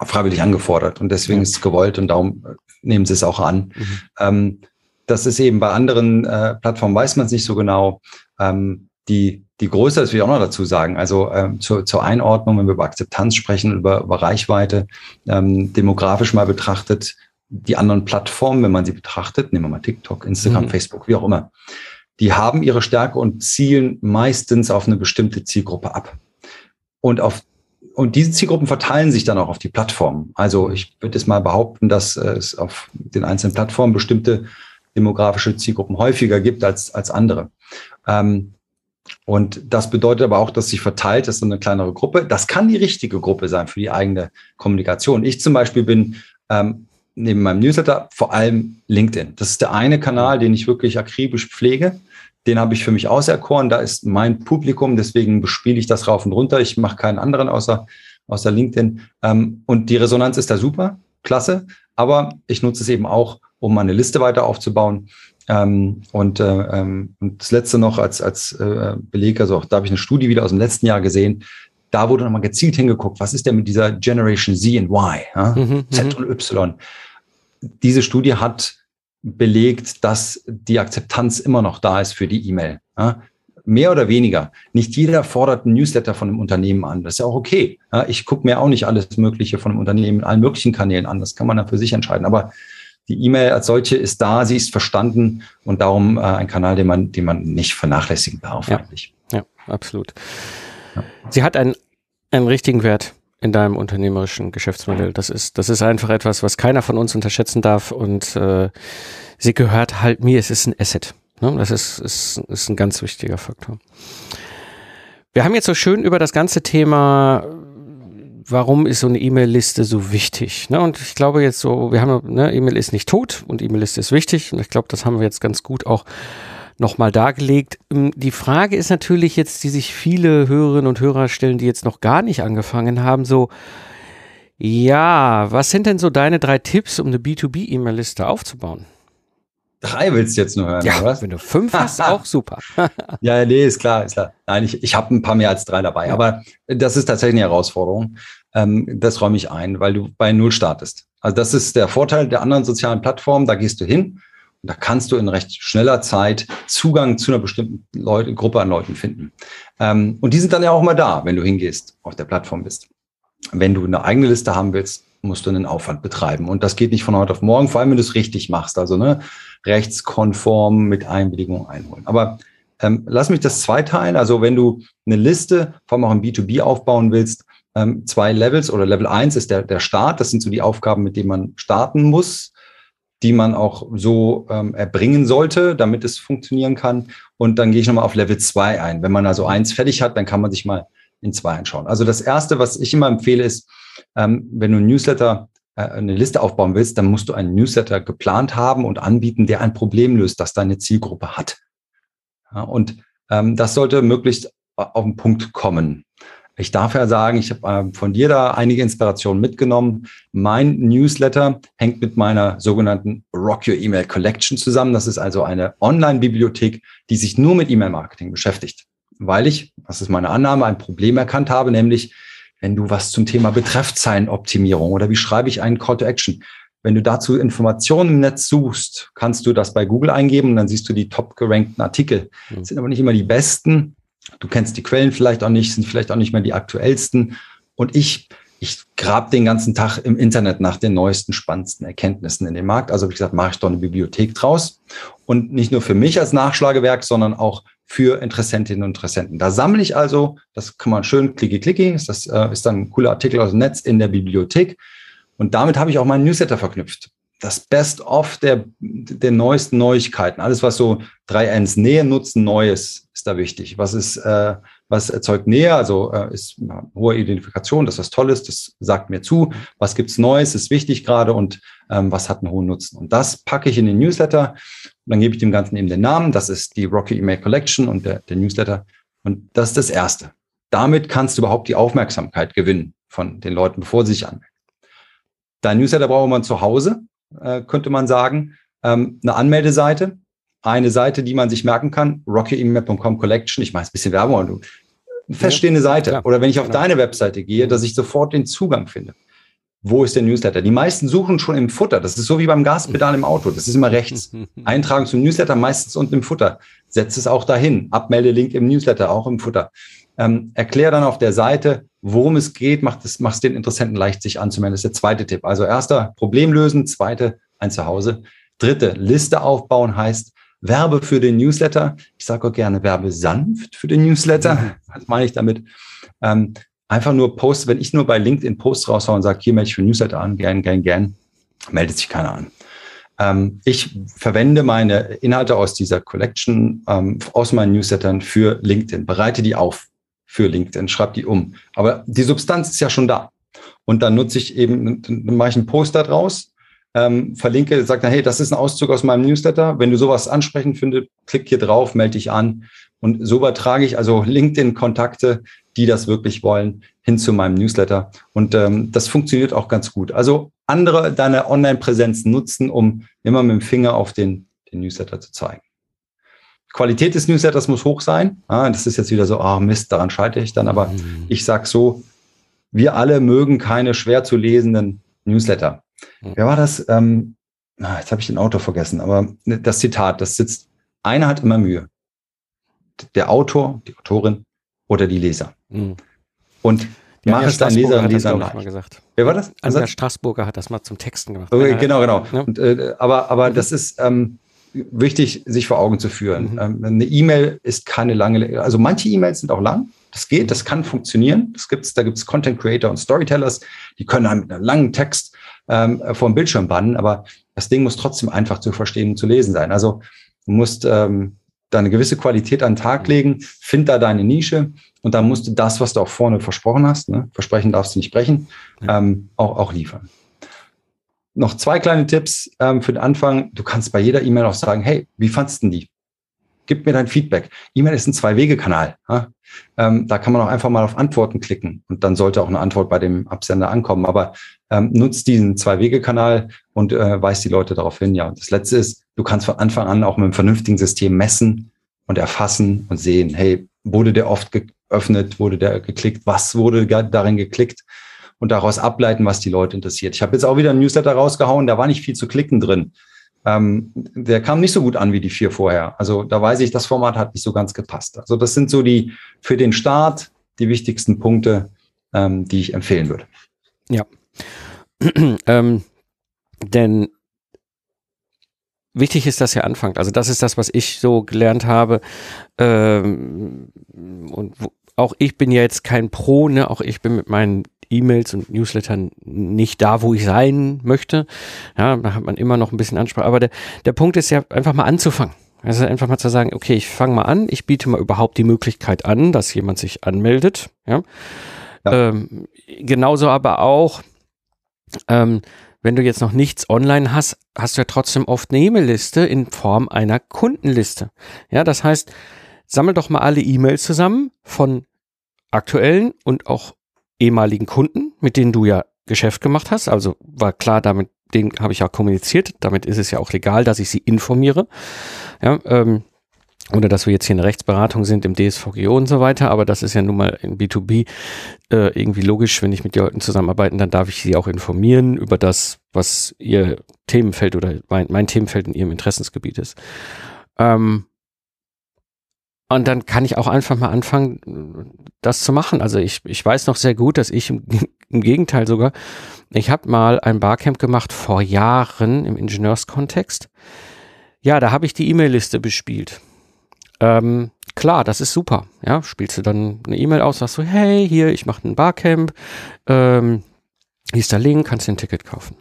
freiwillig angefordert und deswegen ja. ist es gewollt und darum nehmen sie es auch an. Mhm. Ähm, das ist eben bei anderen äh, Plattformen weiß man es nicht so genau. Ähm, die, die Größe, das will ich auch noch dazu sagen, also ähm, zur, zur Einordnung, wenn wir über Akzeptanz sprechen, über, über Reichweite, ähm, demografisch mal betrachtet, die anderen Plattformen, wenn man sie betrachtet, nehmen wir mal TikTok, Instagram, mhm. Facebook, wie auch immer, die haben ihre Stärke und zielen meistens auf eine bestimmte Zielgruppe ab. Und auf und diese Zielgruppen verteilen sich dann auch auf die Plattformen. Also ich würde es mal behaupten, dass es auf den einzelnen Plattformen bestimmte demografische Zielgruppen häufiger gibt als, als andere. Ähm, und das bedeutet aber auch, dass sich verteilt, ist eine kleinere Gruppe. Das kann die richtige Gruppe sein für die eigene Kommunikation. Ich zum Beispiel bin ähm, neben meinem Newsletter vor allem LinkedIn. Das ist der eine Kanal, den ich wirklich akribisch pflege den habe ich für mich auserkoren. Da ist mein Publikum, deswegen bespiele ich das rauf und runter. Ich mache keinen anderen außer, außer LinkedIn. Ähm, und die Resonanz ist da super, klasse. Aber ich nutze es eben auch, um meine Liste weiter aufzubauen. Ähm, und, äh, ähm, und das letzte noch als, als äh, Beleg, also auch da habe ich eine Studie wieder aus dem letzten Jahr gesehen. Da wurde nochmal gezielt hingeguckt, was ist denn mit dieser Generation Z und Y, ja? mhm, Z und Y. Diese Studie hat belegt, dass die Akzeptanz immer noch da ist für die E-Mail. Ja? Mehr oder weniger. Nicht jeder fordert einen Newsletter von einem Unternehmen an. Das ist ja auch okay. Ich gucke mir auch nicht alles Mögliche von einem Unternehmen in allen möglichen Kanälen an. Das kann man dann für sich entscheiden. Aber die E-Mail als solche ist da, sie ist verstanden und darum äh, ein Kanal, den man, den man nicht vernachlässigen darf ja. eigentlich. Ja, absolut. Ja. Sie hat einen, einen richtigen Wert in deinem unternehmerischen Geschäftsmodell. Das ist, das ist einfach etwas, was keiner von uns unterschätzen darf und äh, sie gehört halt mir. Es ist ein Asset. Ne? Das ist, ist, ist ein ganz wichtiger Faktor. Wir haben jetzt so schön über das ganze Thema warum ist so eine E-Mail-Liste so wichtig? Ne? Und ich glaube jetzt so, wir haben, ne, E-Mail ist nicht tot und E-Mail-Liste ist wichtig. Und ich glaube, das haben wir jetzt ganz gut auch nochmal dargelegt. Ähm, die Frage ist natürlich jetzt, die sich viele Hörerinnen und Hörer stellen, die jetzt noch gar nicht angefangen haben, so, ja, was sind denn so deine drei Tipps, um eine B2B-E-Mail-Liste aufzubauen? Drei willst du jetzt nur hören, ja, was? wenn du fünf hast, auch super. ja, nee, ist klar, ist klar. Nein, ich, ich habe ein paar mehr als drei dabei, ja. aber das ist tatsächlich eine Herausforderung. Ähm, das räume ich ein, weil du bei Null startest. Also das ist der Vorteil der anderen sozialen Plattformen. Da gehst du hin und da kannst du in recht schneller Zeit Zugang zu einer bestimmten Leute, Gruppe an Leuten finden. Ähm, und die sind dann ja auch mal da, wenn du hingehst, auf der Plattform bist. Wenn du eine eigene Liste haben willst, musst du einen Aufwand betreiben. Und das geht nicht von heute auf morgen, vor allem wenn du es richtig machst. Also ne, rechtskonform mit Einwilligung einholen. Aber ähm, lass mich das zweiteilen. Also wenn du eine Liste, vor allem auch im B2B aufbauen willst, ähm, zwei Levels oder Level 1 ist der, der Start. Das sind so die Aufgaben, mit denen man starten muss, die man auch so ähm, erbringen sollte, damit es funktionieren kann. Und dann gehe ich nochmal auf Level 2 ein. Wenn man also eins fertig hat, dann kann man sich mal in zwei anschauen. Also das erste, was ich immer empfehle, ist, ähm, wenn du ein Newsletter äh, eine Liste aufbauen willst, dann musst du einen Newsletter geplant haben und anbieten, der ein Problem löst, das deine Zielgruppe hat. Ja, und ähm, das sollte möglichst auf den Punkt kommen. Ich darf ja sagen, ich habe äh, von dir da einige Inspirationen mitgenommen. Mein Newsletter hängt mit meiner sogenannten Rock Your Email Collection zusammen. Das ist also eine Online-Bibliothek, die sich nur mit E-Mail-Marketing beschäftigt. Weil ich, das ist meine Annahme, ein Problem erkannt habe, nämlich wenn du was zum Thema Betreffzeilenoptimierung oder wie schreibe ich einen Call to Action, wenn du dazu Informationen im Netz suchst, kannst du das bei Google eingeben und dann siehst du die top gerankten Artikel. Das mhm. sind aber nicht immer die besten. Du kennst die Quellen vielleicht auch nicht, sind vielleicht auch nicht mehr die aktuellsten. Und ich, ich grab den ganzen Tag im Internet nach den neuesten, spannendsten Erkenntnissen in dem Markt. Also wie gesagt, mache ich doch eine Bibliothek draus. Und nicht nur für mich als Nachschlagewerk, sondern auch für Interessentinnen und Interessenten. Da sammle ich also, das kann man schön klicki klicki, das äh, ist dann ein cooler Artikel aus dem Netz in der Bibliothek. Und damit habe ich auch meinen Newsletter verknüpft das Best-of der, der neuesten Neuigkeiten. Alles, was so 3Ns Nähe nutzen, Neues ist da wichtig. Was ist, äh, was erzeugt Nähe? Also äh, ist hohe Identifikation, das ist, das sagt mir zu. Was gibt's Neues, ist wichtig gerade und ähm, was hat einen hohen Nutzen? Und das packe ich in den Newsletter und dann gebe ich dem Ganzen eben den Namen. Das ist die Rocky Email Collection und der, der Newsletter. Und das ist das Erste. Damit kannst du überhaupt die Aufmerksamkeit gewinnen von den Leuten, bevor sie sich anmelden. Dein Newsletter braucht man zu Hause äh, könnte man sagen. Ähm, eine Anmeldeseite, eine Seite, die man sich merken kann, rockyemail.com Collection. Ich mache jetzt ein bisschen Werbung, eine feststehende Seite. Ja, Oder wenn ich auf genau. deine Webseite gehe, dass ich sofort den Zugang finde. Wo ist der Newsletter? Die meisten suchen schon im Futter. Das ist so wie beim Gaspedal im Auto. Das ist immer rechts. Eintragen zum Newsletter, meistens unten im Futter. Setz es auch dahin. Abmelde-Link im Newsletter, auch im Futter. Ähm, erklär dann auf der Seite, worum es geht, macht es, macht es den Interessenten leicht, sich anzumelden. Das ist der zweite Tipp. Also erster, Problem lösen. Zweite, ein Zuhause. Dritte, Liste aufbauen heißt, Werbe für den Newsletter. Ich sage auch gerne Werbe sanft für den Newsletter. Mhm. Was meine ich damit? Ähm, einfach nur Post, wenn ich nur bei LinkedIn Posts raushaue und sage, hier melde ich für Newsletter an, gern, gern, gern, meldet sich keiner an. Ähm, ich verwende meine Inhalte aus dieser Collection, ähm, aus meinen Newslettern für LinkedIn, bereite die auf für LinkedIn, schreib die um. Aber die Substanz ist ja schon da. Und dann nutze ich eben, dann mache ich einen Poster draus, ähm, verlinke, sage dann, hey, das ist ein Auszug aus meinem Newsletter. Wenn du sowas ansprechend findest, klick hier drauf, melde dich an. Und so übertrage ich also LinkedIn-Kontakte, die das wirklich wollen, hin zu meinem Newsletter. Und ähm, das funktioniert auch ganz gut. Also andere deine Online-Präsenz nutzen, um immer mit dem Finger auf den, den Newsletter zu zeigen. Qualität des Newsletters muss hoch sein. Ah, das ist jetzt wieder so, ah oh Mist, daran scheitere ich dann. Aber mhm. ich sage so, wir alle mögen keine schwer zu lesenden Newsletter. Mhm. Wer war das? Ähm, ah, jetzt habe ich den Autor vergessen, aber das Zitat, das sitzt, einer hat immer Mühe. Der Autor, die Autorin oder die Leser. Mhm. Und ja, mach es deinen Leserinnen und Lesern leicht. Mal gesagt. Wer war das? Anja Straßburger hat das mal zum Texten gemacht. Okay, genau, genau. Ja. Und, äh, aber aber mhm. das ist ähm, wichtig, sich vor Augen zu führen. Mhm. Ähm, eine E-Mail ist keine lange, also manche E-Mails sind auch lang. Das geht, das kann funktionieren. Das gibt's, da gibt es Content Creator und Storytellers, die können einem mit einem langen Text ähm, vor dem Bildschirm bannen, aber das Ding muss trotzdem einfach zu verstehen und zu lesen sein. Also du musst ähm, da eine gewisse Qualität an den Tag mhm. legen, find da deine Nische und dann musst du das, was du auch vorne versprochen hast, ne, versprechen darfst du nicht brechen, ähm, auch, auch liefern. Noch zwei kleine Tipps ähm, für den Anfang. Du kannst bei jeder E-Mail auch sagen, hey, wie fandst du die? Gib mir dein Feedback. E-Mail ist ein Zwei-Wege-Kanal. Ja? Ähm, da kann man auch einfach mal auf Antworten klicken und dann sollte auch eine Antwort bei dem Absender ankommen. Aber ähm, nutzt diesen Zwei-Wege-Kanal und äh, weist die Leute darauf hin. Ja, und das Letzte ist, du kannst von Anfang an auch mit einem vernünftigen System messen und erfassen und sehen, hey, wurde der oft geöffnet, wurde der geklickt, was wurde darin geklickt und daraus ableiten, was die Leute interessiert. Ich habe jetzt auch wieder ein Newsletter rausgehauen, da war nicht viel zu klicken drin ähm, der kam nicht so gut an wie die vier vorher. Also da weiß ich, das Format hat nicht so ganz gepasst. Also das sind so die für den Start die wichtigsten Punkte, ähm, die ich empfehlen würde. Ja. ähm, denn wichtig ist, dass ihr anfangt. Also das ist das, was ich so gelernt habe. Ähm, und auch ich bin ja jetzt kein Pro, ne? Auch ich bin mit meinen E-Mails und Newslettern nicht da, wo ich sein möchte. Ja, da hat man immer noch ein bisschen Ansprache. Aber der, der Punkt ist ja einfach mal anzufangen. Also einfach mal zu sagen, okay, ich fange mal an, ich biete mal überhaupt die Möglichkeit an, dass jemand sich anmeldet. Ja. ja. Ähm, genauso aber auch, ähm, wenn du jetzt noch nichts online hast, hast du ja trotzdem oft eine E-Mail-Liste in Form einer Kundenliste. Ja, das heißt, sammel doch mal alle E-Mails zusammen von aktuellen und auch ehemaligen Kunden, mit denen du ja Geschäft gemacht hast. Also war klar, damit den habe ich ja kommuniziert. Damit ist es ja auch legal, dass ich sie informiere. Ja, ähm, oder dass wir jetzt hier eine Rechtsberatung sind im DSVGO und so weiter, aber das ist ja nun mal in B2B äh, irgendwie logisch, wenn ich mit Leuten zusammenarbeiten, dann darf ich sie auch informieren über das, was ihr Themenfeld oder mein, mein Themenfeld in ihrem Interessensgebiet ist. Ähm, und dann kann ich auch einfach mal anfangen, das zu machen. Also ich, ich weiß noch sehr gut, dass ich im, im Gegenteil sogar, ich habe mal ein Barcamp gemacht vor Jahren im Ingenieurskontext. Ja, da habe ich die E-Mail-Liste bespielt. Ähm, klar, das ist super. Ja, spielst du dann eine E-Mail aus, sagst du, hey, hier, ich mache ein Barcamp, ähm, hier ist der Link, kannst du ein Ticket kaufen.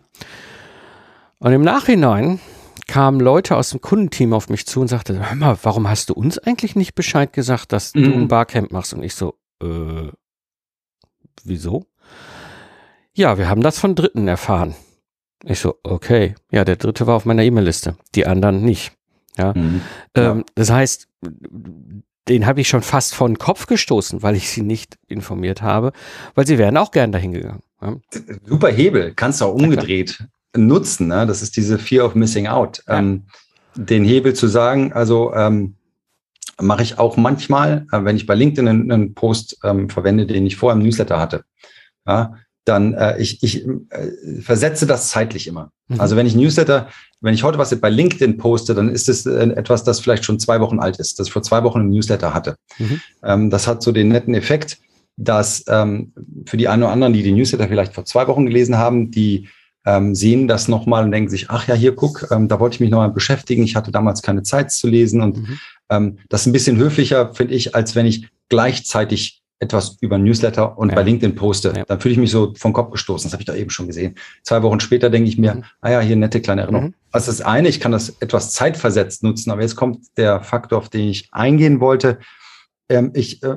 Und im Nachhinein kamen Leute aus dem Kundenteam auf mich zu und sagte, hör mal, warum hast du uns eigentlich nicht Bescheid gesagt, dass mhm. du ein Barcamp machst? Und ich so, äh, wieso? Ja, wir haben das von Dritten erfahren. Ich so, okay. Ja, der Dritte war auf meiner E-Mail-Liste, die anderen nicht. Ja. Mhm. Ähm, das heißt, den habe ich schon fast vor den Kopf gestoßen, weil ich sie nicht informiert habe, weil sie wären auch gern dahin gegangen. Ja. Super Hebel, kannst du auch umgedreht nutzen. Ne? Das ist diese Fear of Missing Out. Ja. Ähm, den Hebel zu sagen, also ähm, mache ich auch manchmal, äh, wenn ich bei LinkedIn einen, einen Post ähm, verwende, den ich vorher im Newsletter hatte. Ja, dann äh, ich, ich äh, versetze das zeitlich immer. Mhm. Also wenn ich Newsletter, wenn ich heute was bei LinkedIn poste, dann ist es äh, etwas, das vielleicht schon zwei Wochen alt ist, das ich vor zwei Wochen im Newsletter hatte. Mhm. Ähm, das hat so den netten Effekt, dass ähm, für die einen oder anderen, die die Newsletter vielleicht vor zwei Wochen gelesen haben, die ähm, sehen das nochmal und denken sich, ach ja, hier guck, ähm, da wollte ich mich nochmal beschäftigen. Ich hatte damals keine Zeit zu lesen und mhm. ähm, das ist ein bisschen höflicher, finde ich, als wenn ich gleichzeitig etwas über Newsletter und ja. bei LinkedIn poste. Ja. Dann fühle ich mich so vom Kopf gestoßen. Das habe ich doch eben schon gesehen. Zwei Wochen später denke ich mir, mhm. ah ja, hier nette kleine Erinnerung. Mhm. Also das eine, ich kann das etwas zeitversetzt nutzen, aber jetzt kommt der Faktor, auf den ich eingehen wollte. Ähm, ich äh,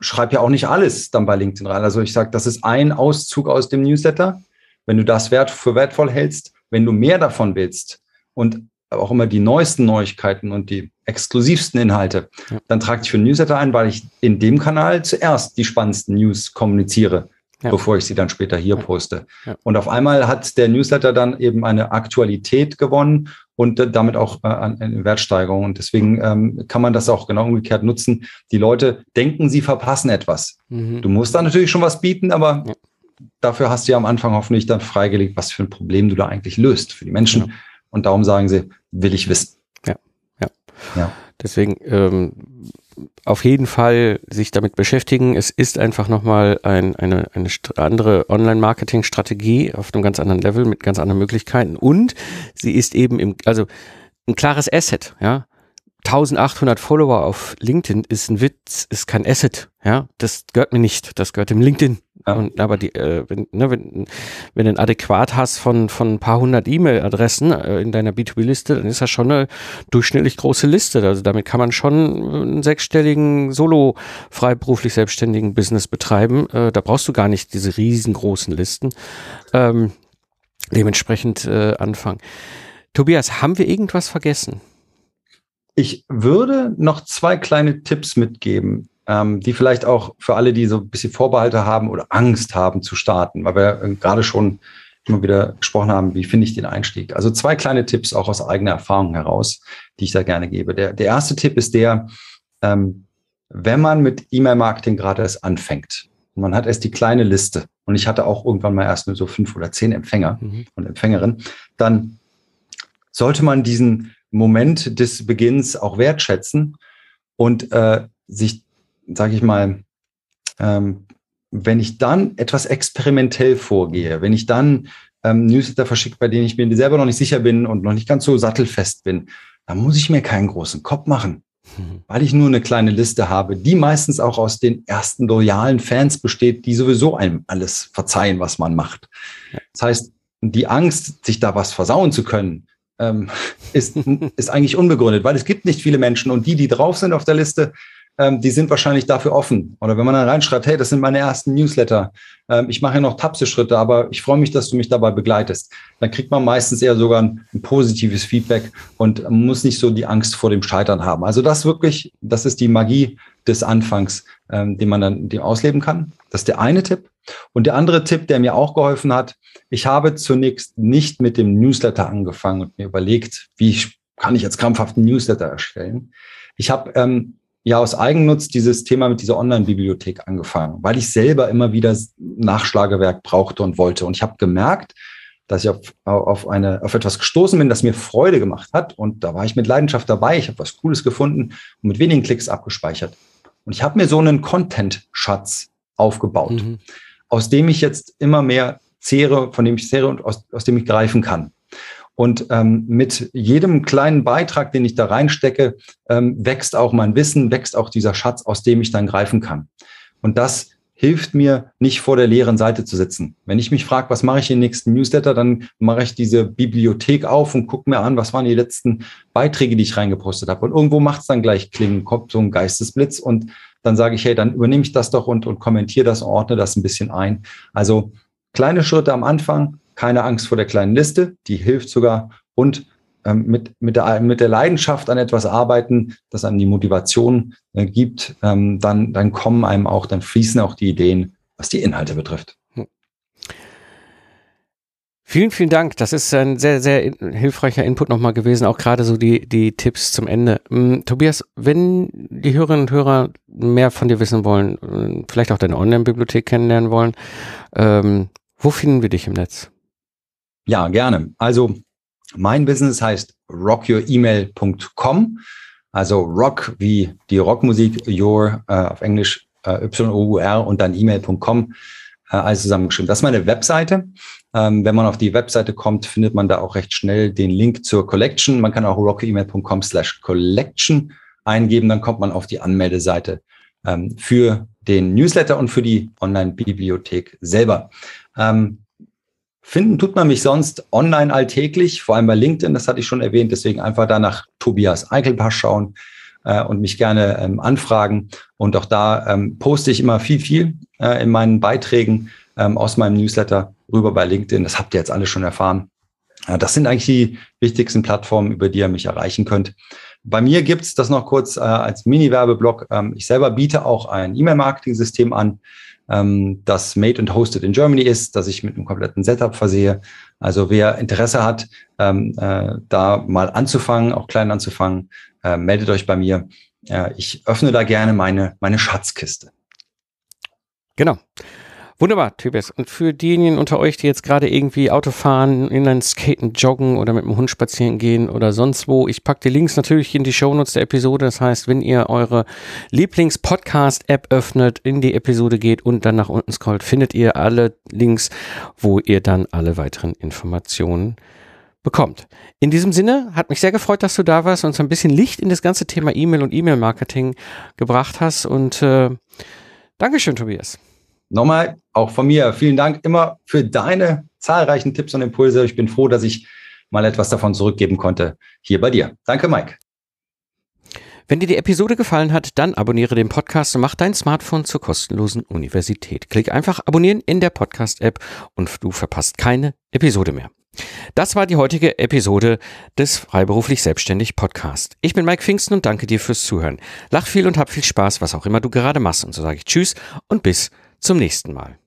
schreibe ja auch nicht alles dann bei LinkedIn rein. Also ich sage, das ist ein Auszug aus dem Newsletter wenn du das wert für wertvoll hältst, wenn du mehr davon willst und auch immer die neuesten Neuigkeiten und die exklusivsten Inhalte, ja. dann trag dich für Newsletter ein, weil ich in dem Kanal zuerst die spannendsten News kommuniziere. ja. bevor ich sie dann später hier poste. Ja. Und auf einmal hat der Newsletter dann eben eine Aktualität gewonnen und damit auch äh, eine Wertsteigerung. Und deswegen ähm, kann man das auch genau umgekehrt nutzen. Die Leute denken, sie verpassen etwas. Mhm. Du musst da natürlich schon was bieten, aber. Dafür hast du ja am Anfang hoffentlich dann freigelegt, was für ein Problem du da eigentlich löst für die Menschen. Genau. Und darum sagen sie, will ich wissen. Ja, ja. ja. Deswegen ähm, auf jeden Fall sich damit beschäftigen. Es ist einfach nochmal ein, eine, eine andere Online-Marketing-Strategie auf einem ganz anderen Level mit ganz anderen Möglichkeiten und sie ist eben im, also ein klares Asset, ja. 1800 Follower auf LinkedIn ist ein Witz, ist kein Asset, ja. Das gehört mir nicht, das gehört dem LinkedIn. Und, aber die, äh, wenn, ne, wenn, wenn du ein Adäquat hast von, von ein paar hundert E-Mail-Adressen äh, in deiner B2B-Liste, dann ist das schon eine durchschnittlich große Liste. Also damit kann man schon einen sechsstelligen, solo freiberuflich selbstständigen Business betreiben. Äh, da brauchst du gar nicht diese riesengroßen Listen. Ähm, dementsprechend äh, anfangen. Tobias, haben wir irgendwas vergessen? Ich würde noch zwei kleine Tipps mitgeben ähm, die vielleicht auch für alle, die so ein bisschen Vorbehalte haben oder Angst haben zu starten, weil wir äh, gerade schon immer wieder gesprochen haben, wie finde ich den Einstieg. Also zwei kleine Tipps auch aus eigener Erfahrung heraus, die ich da gerne gebe. Der, der erste Tipp ist der, ähm, wenn man mit E-Mail-Marketing gerade erst anfängt, man hat erst die kleine Liste und ich hatte auch irgendwann mal erst nur so fünf oder zehn Empfänger mhm. und Empfängerinnen, dann sollte man diesen Moment des Beginns auch wertschätzen und äh, sich sage ich mal, ähm, wenn ich dann etwas experimentell vorgehe, wenn ich dann ähm, Newsletter verschicke, bei denen ich mir selber noch nicht sicher bin und noch nicht ganz so sattelfest bin, dann muss ich mir keinen großen Kopf machen, mhm. weil ich nur eine kleine Liste habe, die meistens auch aus den ersten loyalen Fans besteht, die sowieso einem alles verzeihen, was man macht. Das heißt, die Angst, sich da was versauen zu können, ähm, ist, ist eigentlich unbegründet, weil es gibt nicht viele Menschen und die, die drauf sind auf der Liste, ähm, die sind wahrscheinlich dafür offen. Oder wenn man dann reinschreibt, hey, das sind meine ersten Newsletter, ähm, ich mache ja noch Tapse-Schritte, aber ich freue mich, dass du mich dabei begleitest, dann kriegt man meistens eher sogar ein, ein, positives Feedback und muss nicht so die Angst vor dem Scheitern haben. Also das wirklich, das ist die Magie des Anfangs, ähm, den man dann dem ausleben kann. Das ist der eine Tipp. Und der andere Tipp, der mir auch geholfen hat, ich habe zunächst nicht mit dem Newsletter angefangen und mir überlegt, wie kann ich jetzt krampfhaft einen Newsletter erstellen. Ich habe ähm, ja aus Eigennutz dieses Thema mit dieser Online-Bibliothek angefangen, weil ich selber immer wieder Nachschlagewerk brauchte und wollte. Und ich habe gemerkt, dass ich auf, auf, eine, auf etwas gestoßen bin, das mir Freude gemacht hat. Und da war ich mit Leidenschaft dabei. Ich habe was Cooles gefunden und mit wenigen Klicks abgespeichert. Und ich habe mir so einen Content-Schatz aufgebaut, mhm. aus dem ich jetzt immer mehr zehre, von dem ich zehre und aus, aus dem ich greifen kann. Und ähm, mit jedem kleinen Beitrag, den ich da reinstecke, ähm, wächst auch mein Wissen, wächst auch dieser Schatz, aus dem ich dann greifen kann. Und das hilft mir, nicht vor der leeren Seite zu sitzen. Wenn ich mich frage, was mache ich im nächsten Newsletter, dann mache ich diese Bibliothek auf und gucke mir an, was waren die letzten Beiträge, die ich reingepostet habe. Und irgendwo macht es dann gleich klingen, kommt so ein Geistesblitz und dann sage ich, hey, dann übernehme ich das doch und, und kommentiere das, ordne das ein bisschen ein. Also kleine Schritte am Anfang, keine Angst vor der kleinen Liste, die hilft sogar und ähm, mit, mit, der, mit der Leidenschaft an etwas arbeiten, das einem die Motivation äh, gibt, ähm, dann, dann kommen einem auch, dann fließen auch die Ideen, was die Inhalte betrifft. Vielen, vielen Dank. Das ist ein sehr, sehr hilfreicher Input nochmal gewesen, auch gerade so die, die Tipps zum Ende. Ähm, Tobias, wenn die Hörerinnen und Hörer mehr von dir wissen wollen, äh, vielleicht auch deine Online-Bibliothek kennenlernen wollen, ähm, wo finden wir dich im Netz? Ja, gerne. Also mein Business heißt rockyouremail.com. Also Rock wie die Rockmusik, Your äh, auf Englisch äh, Y-O-U-R und dann email.com. Äh, alles zusammengeschrieben. Das ist meine Webseite. Ähm, wenn man auf die Webseite kommt, findet man da auch recht schnell den Link zur Collection. Man kann auch rockyouremail.com slash collection eingeben, dann kommt man auf die Anmeldeseite ähm, für den Newsletter und für die Online-Bibliothek selber. Ähm, Finden tut man mich sonst online alltäglich, vor allem bei LinkedIn, das hatte ich schon erwähnt, deswegen einfach da nach Tobias Eichelpass schauen äh, und mich gerne ähm, anfragen. Und auch da ähm, poste ich immer viel, viel äh, in meinen Beiträgen ähm, aus meinem Newsletter rüber bei LinkedIn. Das habt ihr jetzt alle schon erfahren. Äh, das sind eigentlich die wichtigsten Plattformen, über die ihr mich erreichen könnt. Bei mir gibt's das noch kurz äh, als Mini-Werbeblock. Ähm, ich selber biete auch ein E-Mail-Marketing-System an ähm, das made and hosted in Germany ist, dass ich mit einem kompletten Setup versehe. Also wer Interesse hat, ähm, äh, da mal anzufangen, auch klein anzufangen, äh, meldet euch bei mir. Äh, ich öffne da gerne meine, meine Schatzkiste. Genau. Wunderbar, Tobias. Und für diejenigen unter euch, die jetzt gerade irgendwie Auto fahren, in Skaten, joggen oder mit dem Hund spazieren gehen oder sonst wo, ich packe die Links natürlich in die Shownotes der Episode. Das heißt, wenn ihr eure Lieblings-Podcast-App öffnet, in die Episode geht und dann nach unten scrollt, findet ihr alle Links, wo ihr dann alle weiteren Informationen bekommt. In diesem Sinne hat mich sehr gefreut, dass du da warst und so ein bisschen Licht in das ganze Thema E-Mail und E-Mail-Marketing gebracht hast. Und äh, Dankeschön, Tobias. Nochmal, auch von mir, vielen Dank immer für deine zahlreichen Tipps und Impulse. Ich bin froh, dass ich mal etwas davon zurückgeben konnte hier bei dir. Danke, Mike. Wenn dir die Episode gefallen hat, dann abonniere den Podcast und mach dein Smartphone zur kostenlosen Universität. Klick einfach abonnieren in der Podcast-App und du verpasst keine Episode mehr. Das war die heutige Episode des Freiberuflich Selbstständig Podcast. Ich bin Mike Pfingsten und danke dir fürs Zuhören. Lach viel und hab viel Spaß, was auch immer du gerade machst. Und so sage ich Tschüss und bis zum nächsten Mal.